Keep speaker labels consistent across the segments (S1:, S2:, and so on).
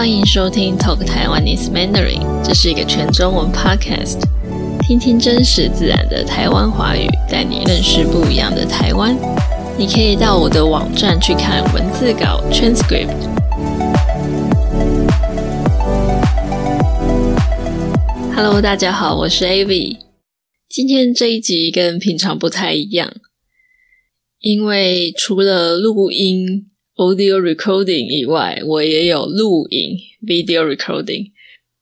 S1: 欢迎收听 Talk Taiwanese Mandarin，这是一个全中文 podcast，听听真实自然的台湾华语，带你认识不一样的台湾。你可以到我的网站去看文字稿 transcript。Hello，大家好，我是 Avi。今天这一集跟平常不太一样，因为除了录音。Audio recording 以外，我也有录影 video recording。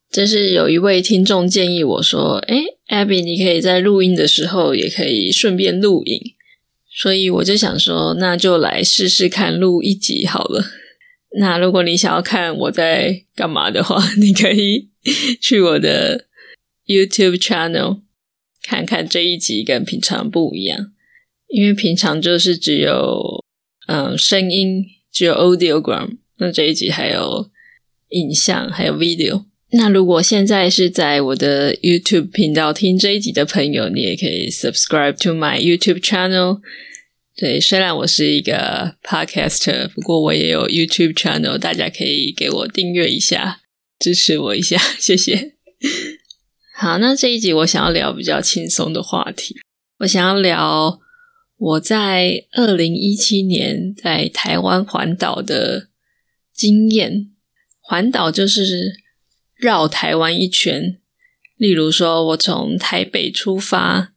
S1: 这是有一位听众建议我说：“哎，Abby，你可以在录音的时候也可以顺便录影。”所以我就想说，那就来试试看录一集好了。那如果你想要看我在干嘛的话，你可以去我的 YouTube channel 看看这一集跟平常不一样，因为平常就是只有嗯声音。只有 audiogram，那这一集还有影像，还有 video。那如果现在是在我的 YouTube 频道听这一集的朋友，你也可以 subscribe to my YouTube channel。对，虽然我是一个 podcaster，不过我也有 YouTube channel，大家可以给我订阅一下，支持我一下，谢谢。好，那这一集我想要聊比较轻松的话题，我想要聊。我在二零一七年在台湾环岛的经验，环岛就是绕台湾一圈。例如说，我从台北出发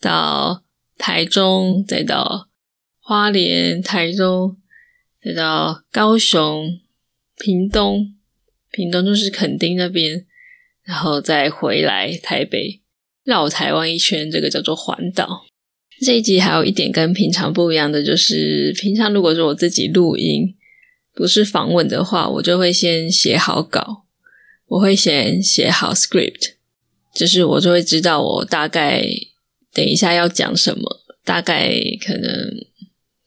S1: 到台中，再到花莲、台中，再到高雄、屏东，屏东就是垦丁那边，然后再回来台北，绕台湾一圈，这个叫做环岛。这一集还有一点跟平常不一样的，就是平常如果是我自己录音，不是访问的话，我就会先写好稿，我会先写好 script，就是我就会知道我大概等一下要讲什么，大概可能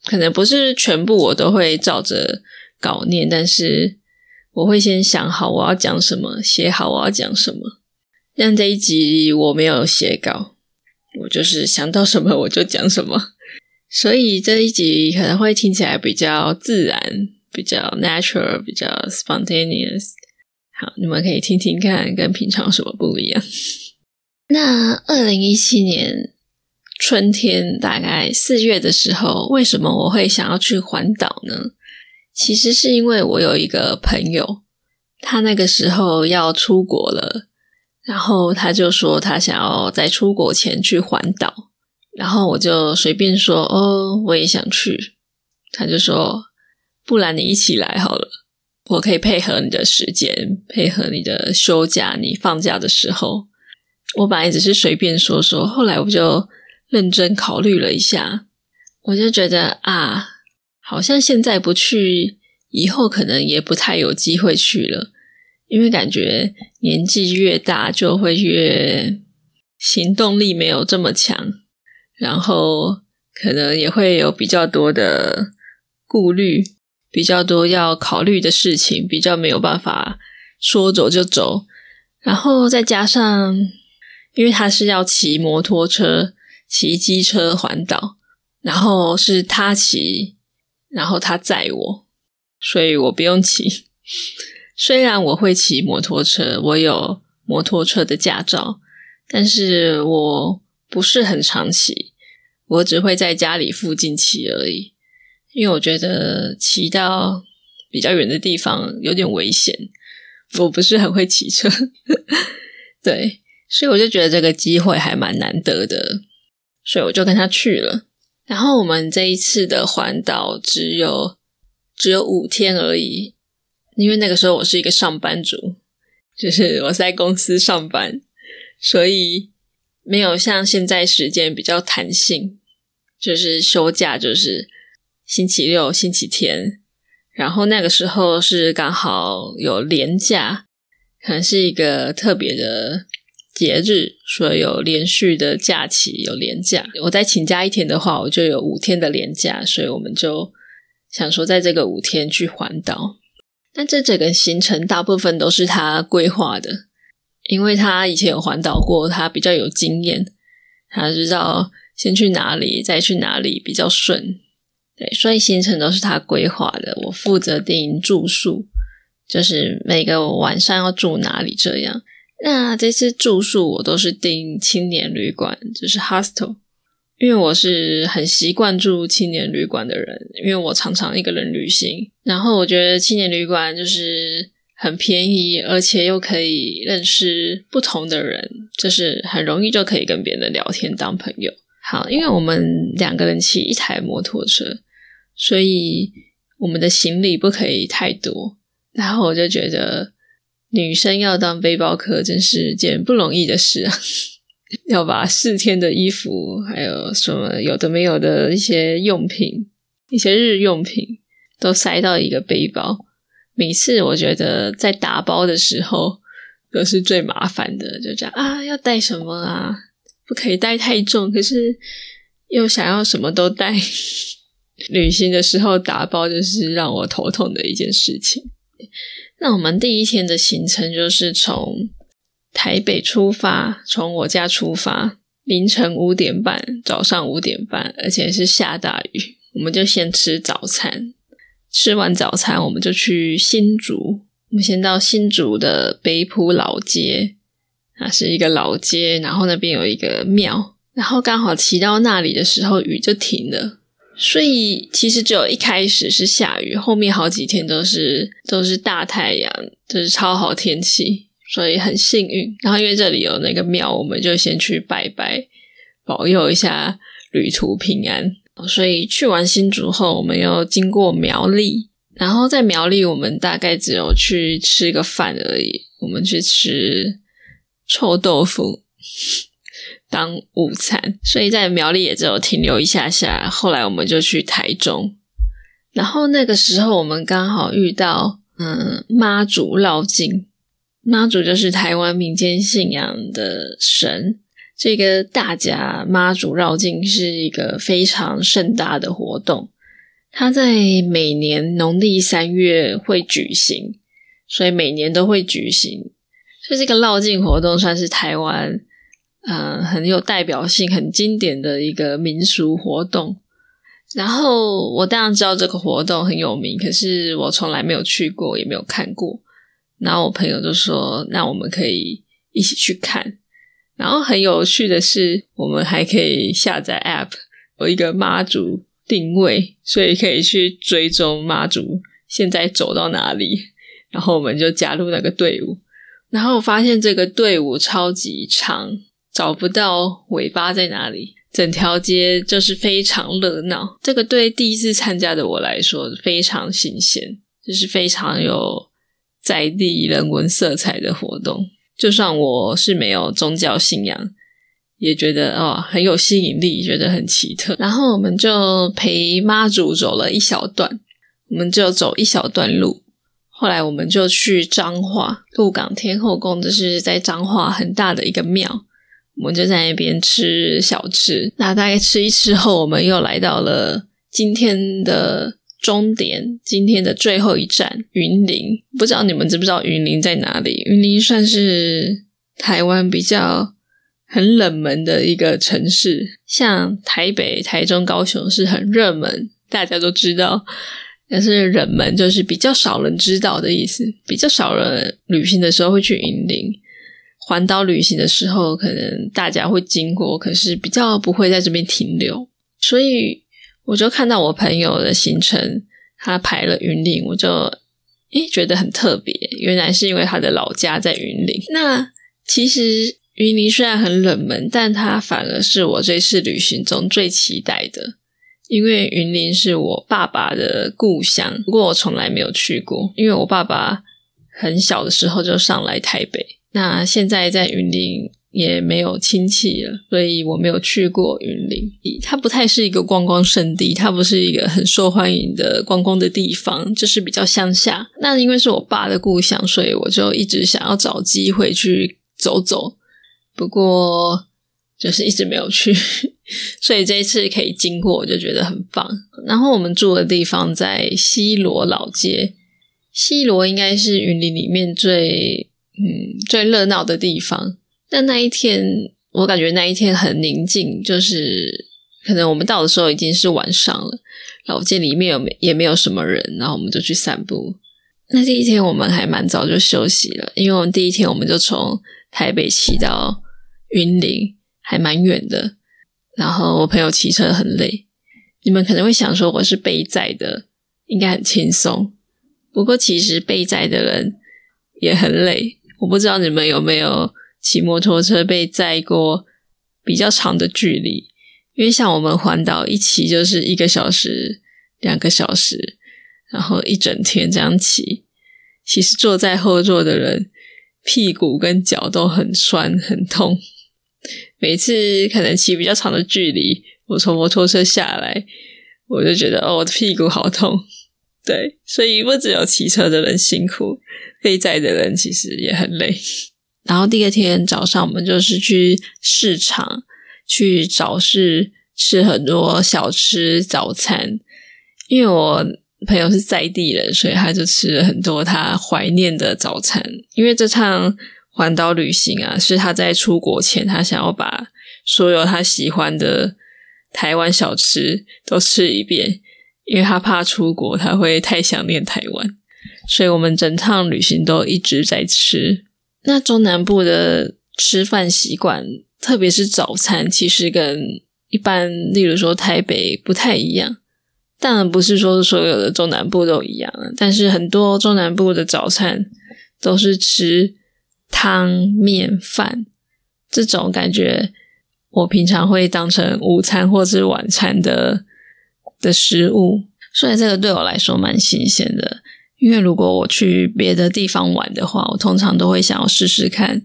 S1: 可能不是全部我都会照着稿念，但是我会先想好我要讲什么，写好我要讲什么。像这一集我没有写稿。我就是想到什么我就讲什么，所以这一集可能会听起来比较自然，比较 natural，比较 spontaneous。好，你们可以听听看，跟平常有什么不一样。那二零一七年春天大概四月的时候，为什么我会想要去环岛呢？其实是因为我有一个朋友，他那个时候要出国了。然后他就说他想要在出国前去环岛，然后我就随便说哦，我也想去。他就说，不然你一起来好了，我可以配合你的时间，配合你的休假，你放假的时候。我本来只是随便说说，后来我就认真考虑了一下，我就觉得啊，好像现在不去，以后可能也不太有机会去了。因为感觉年纪越大，就会越行动力没有这么强，然后可能也会有比较多的顾虑，比较多要考虑的事情，比较没有办法说走就走。然后再加上，因为他是要骑摩托车、骑机车环岛，然后是他骑，然后他载我，所以我不用骑。虽然我会骑摩托车，我有摩托车的驾照，但是我不是很常骑，我只会在家里附近骑而已。因为我觉得骑到比较远的地方有点危险，我不是很会骑车。对，所以我就觉得这个机会还蛮难得的，所以我就跟他去了。然后我们这一次的环岛只有只有五天而已。因为那个时候我是一个上班族，就是我在公司上班，所以没有像现在时间比较弹性，就是休假就是星期六、星期天，然后那个时候是刚好有连假，可能是一个特别的节日，所以有连续的假期有连假。我再请假一天的话，我就有五天的连假，所以我们就想说在这个五天去环岛。但这整个行程大部分都是他规划的，因为他以前有环岛过，他比较有经验，他知道先去哪里，再去哪里比较顺。对，所以行程都是他规划的，我负责订住宿，就是每个晚上要住哪里这样。那这次住宿我都是订青年旅馆，就是 hostel，因为我是很习惯住青年旅馆的人，因为我常常一个人旅行，然后我觉得青年旅馆就是很便宜，而且又可以认识不同的人，就是很容易就可以跟别人聊天当朋友。好，因为我们两个人骑一台摩托车，所以我们的行李不可以太多，然后我就觉得。女生要当背包客，真是件不容易的事啊！要把四天的衣服，还有什么有的没有的一些用品、一些日用品，都塞到一个背包。每次我觉得在打包的时候，都是最麻烦的。就这样啊，要带什么啊？不可以带太重，可是又想要什么都带。旅行的时候打包，就是让我头痛的一件事情。那我们第一天的行程就是从台北出发，从我家出发，凌晨五点半，早上五点半，而且是下大雨，我们就先吃早餐。吃完早餐，我们就去新竹。我们先到新竹的北埔老街，那是一个老街，然后那边有一个庙，然后刚好骑到那里的时候，雨就停了。所以其实只有一开始是下雨，后面好几天都是都是大太阳，就是超好天气，所以很幸运。然后因为这里有那个庙，我们就先去拜拜，保佑一下旅途平安。所以去完新竹后，我们又经过苗栗，然后在苗栗我们大概只有去吃个饭而已，我们去吃臭豆腐。当午餐，所以在苗栗也只有停留一下下。后来我们就去台中，然后那个时候我们刚好遇到，嗯，妈祖绕境。妈祖就是台湾民间信仰的神，这个大甲妈祖绕境是一个非常盛大的活动。它在每年农历三月会举行，所以每年都会举行。所以这个绕境活动算是台湾。嗯，很有代表性、很经典的一个民俗活动。然后我当然知道这个活动很有名，可是我从来没有去过，也没有看过。然后我朋友就说：“那我们可以一起去看。”然后很有趣的是，我们还可以下载 App，有一个妈祖定位，所以可以去追踪妈祖现在走到哪里。然后我们就加入那个队伍，然后发现这个队伍超级长。找不到尾巴在哪里，整条街就是非常热闹。这个对第一次参加的我来说非常新鲜，就是非常有在地人文色彩的活动。就算我是没有宗教信仰，也觉得哦很有吸引力，觉得很奇特。然后我们就陪妈祖走了一小段，我们就走一小段路。后来我们就去彰化鹿港天后宫，这是在彰化很大的一个庙。我们就在那边吃小吃，那大概吃一吃后，我们又来到了今天的终点，今天的最后一站云林。不知道你们知不知道云林在哪里？云林算是台湾比较很冷门的一个城市，像台北、台中、高雄是很热门，大家都知道。但是冷门就是比较少人知道的意思，比较少人旅行的时候会去云林。环岛旅行的时候，可能大家会经过，可是比较不会在这边停留。所以我就看到我朋友的行程，他排了云林，我就诶觉得很特别。原来是因为他的老家在云林。那其实云林虽然很冷门，但它反而是我这次旅行中最期待的，因为云林是我爸爸的故乡，不过我从来没有去过，因为我爸爸很小的时候就上来台北。那现在在云林也没有亲戚了，所以我没有去过云林。它不太是一个观光胜地，它不是一个很受欢迎的观光的地方，就是比较乡下。那因为是我爸的故乡，所以我就一直想要找机会去走走。不过就是一直没有去，所以这一次可以经过，我就觉得很棒。然后我们住的地方在西罗老街，西罗应该是云林里面最。嗯，最热闹的地方。但那一天，我感觉那一天很宁静，就是可能我们到的时候已经是晚上了，然后我见里面有没也没有什么人，然后我们就去散步。那第一天我们还蛮早就休息了，因为我们第一天我们就从台北骑到云林，还蛮远的。然后我朋友骑车很累，你们可能会想说我是被载的，应该很轻松。不过其实被载的人也很累。我不知道你们有没有骑摩托车被载过比较长的距离，因为像我们环岛一骑就是一个小时、两个小时，然后一整天这样骑，其实坐在后座的人屁股跟脚都很酸很痛。每次可能骑比较长的距离，我从摩托车下来，我就觉得哦，我的屁股好痛。对，所以不只有骑车的人辛苦，被载的人其实也很累。然后第二天早上，我们就是去市场去早市吃很多小吃早餐，因为我朋友是在地人，所以他就吃了很多他怀念的早餐。因为这趟。环岛旅行啊，是他在出国前，他想要把所有他喜欢的台湾小吃都吃一遍，因为他怕出国他会太想念台湾，所以我们整趟旅行都一直在吃。那中南部的吃饭习惯，特别是早餐，其实跟一般，例如说台北不太一样。当然不是说所有的中南部都一样，但是很多中南部的早餐都是吃。汤面饭这种感觉，我平常会当成午餐或是晚餐的的食物，所以这个对我来说蛮新鲜的。因为如果我去别的地方玩的话，我通常都会想要试试看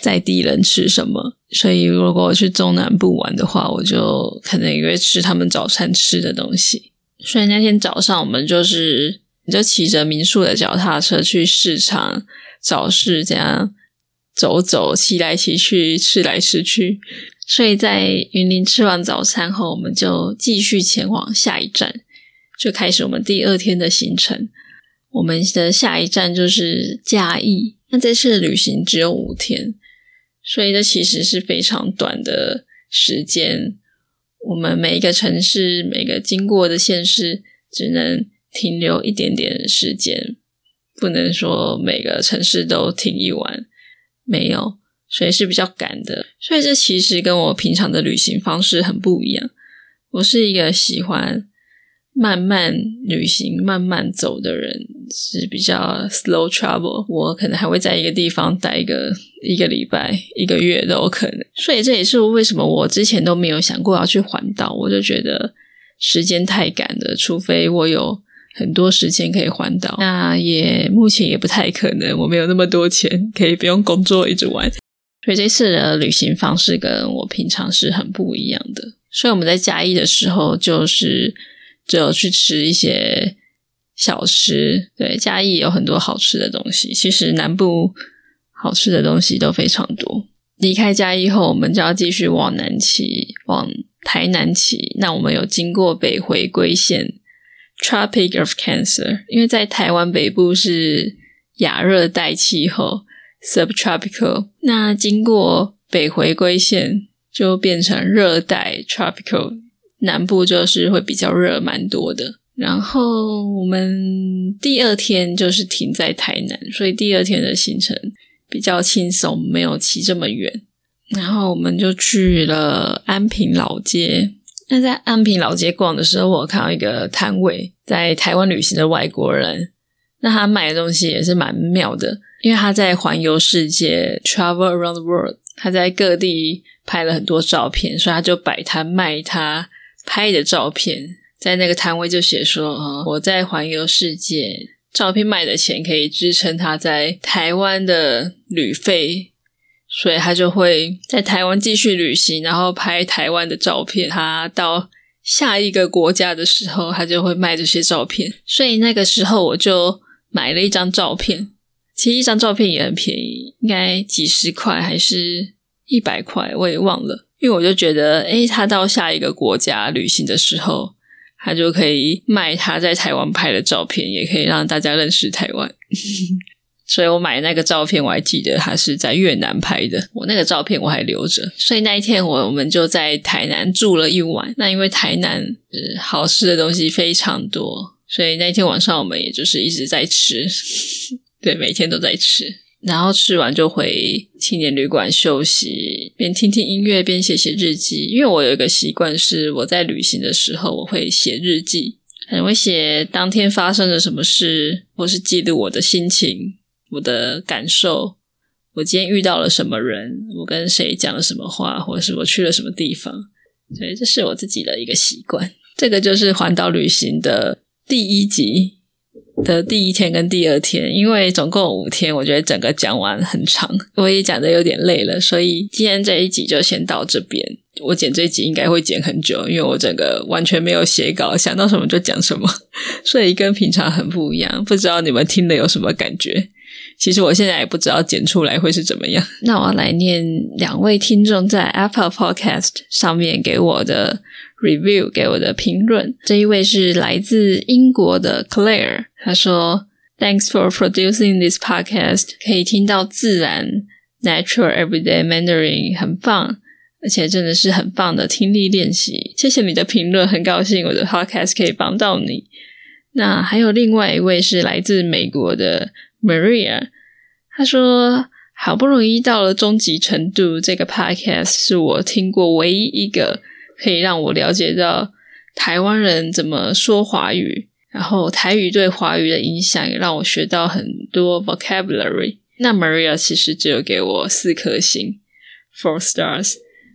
S1: 在地人吃什么。所以如果我去中南部玩的话，我就可能也会吃他们早餐吃的东西。所以那天早上我们就是就骑着民宿的脚踏车去市场。早市这样走走，骑来骑去，吃来吃去，所以在云林吃完早餐后，我们就继续前往下一站，就开始我们第二天的行程。我们的下一站就是嘉义。那这次的旅行只有五天，所以这其实是非常短的时间。我们每一个城市、每个经过的县市，只能停留一点点时间。不能说每个城市都停一晚，没有，所以是比较赶的。所以这其实跟我平常的旅行方式很不一样。我是一个喜欢慢慢旅行、慢慢走的人，是比较 slow travel。我可能还会在一个地方待一个一个礼拜、一个月都有可能。所以这也是为什么我之前都没有想过要去环岛，我就觉得时间太赶了，除非我有。很多时间可以环岛，那也目前也不太可能。我没有那么多钱，可以不用工作一直玩。所以这次的旅行方式跟我平常是很不一样的。所以我们在嘉义的时候，就是只有去吃一些小吃。对，嘉义有很多好吃的东西。其实南部好吃的东西都非常多。离开嘉义后，我们就要继续往南骑，往台南骑。那我们有经过北回归线。Tropic of Cancer，因为在台湾北部是亚热带气候，subtropical。那经过北回归线就变成热带 tropical，南部就是会比较热，蛮多的。然后我们第二天就是停在台南，所以第二天的行程比较轻松，没有骑这么远。然后我们就去了安平老街。那在安平老街逛的时候，我看到一个摊位，在台湾旅行的外国人，那他卖的东西也是蛮妙的，因为他在环游世界 （travel around the world），他在各地拍了很多照片，所以他就摆摊卖他拍的照片，在那个摊位就写说：“啊，我在环游世界，照片卖的钱可以支撑他在台湾的旅费。”所以他就会在台湾继续旅行，然后拍台湾的照片。他到下一个国家的时候，他就会卖这些照片。所以那个时候我就买了一张照片，其实一张照片也很便宜，应该几十块还是一百块，我也忘了。因为我就觉得，诶，他到下一个国家旅行的时候，他就可以卖他在台湾拍的照片，也可以让大家认识台湾。所以我买那个照片，我还记得他是在越南拍的。我那个照片我还留着。所以那一天我我们就在台南住了一晚。那因为台南好吃的东西非常多，所以那天晚上我们也就是一直在吃，对，每天都在吃。然后吃完就回青年旅馆休息，边听听音乐边写写日记。因为我有一个习惯是，我在旅行的时候我会写日记，很会写当天发生了什么事，或是记录我的心情、我的感受。我今天遇到了什么人，我跟谁讲了什么话，或是我去了什么地方。所以，这是我自己的一个习惯。这个就是环岛旅行的第一集。的第一天跟第二天，因为总共五天，我觉得整个讲完很长，我也讲的有点累了，所以今天这一集就先到这边。我剪这一集应该会剪很久，因为我整个完全没有写稿，想到什么就讲什么，所以跟平常很不一样。不知道你们听了有什么感觉？其实我现在也不知道剪出来会是怎么样。那我来念两位听众在 Apple Podcast 上面给我的 review，给我的评论。这一位是来自英国的 Claire，他说：“Thanks for producing this podcast，可以听到自然 natural everyday Mandarin，很棒，而且真的是很棒的听力练习。谢谢你的评论，很高兴我的 podcast 可以帮到你。那还有另外一位是来自美国的。” Maria，他说：“好不容易到了终极程度，这个 podcast 是我听过唯一一个可以让我了解到台湾人怎么说华语，然后台语对华语的影响，也让我学到很多 vocabulary。那 Maria 其实只有给我四颗星，four stars。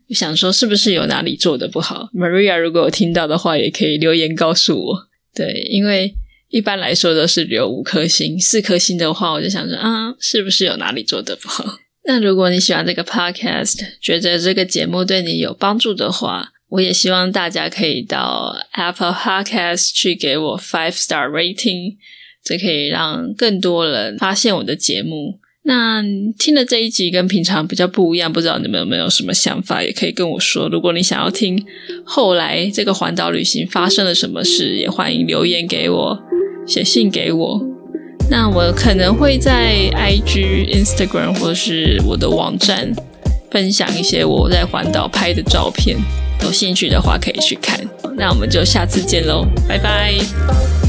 S1: 想说，是不是有哪里做的不好？Maria 如果有听到的话，也可以留言告诉我。对，因为。”一般来说都是留五颗星，四颗星的话，我就想着啊，是不是有哪里做的不好？那如果你喜欢这个 podcast，觉得这个节目对你有帮助的话，我也希望大家可以到 Apple Podcast 去给我 five star rating，这可以让更多人发现我的节目。那听了这一集跟平常比较不一样，不知道你们有没有什么想法，也可以跟我说。如果你想要听后来这个环岛旅行发生了什么事，也欢迎留言给我。写信给我，那我可能会在 IG、Instagram 或是我的网站分享一些我在环岛拍的照片，有兴趣的话可以去看。那我们就下次见喽，拜拜。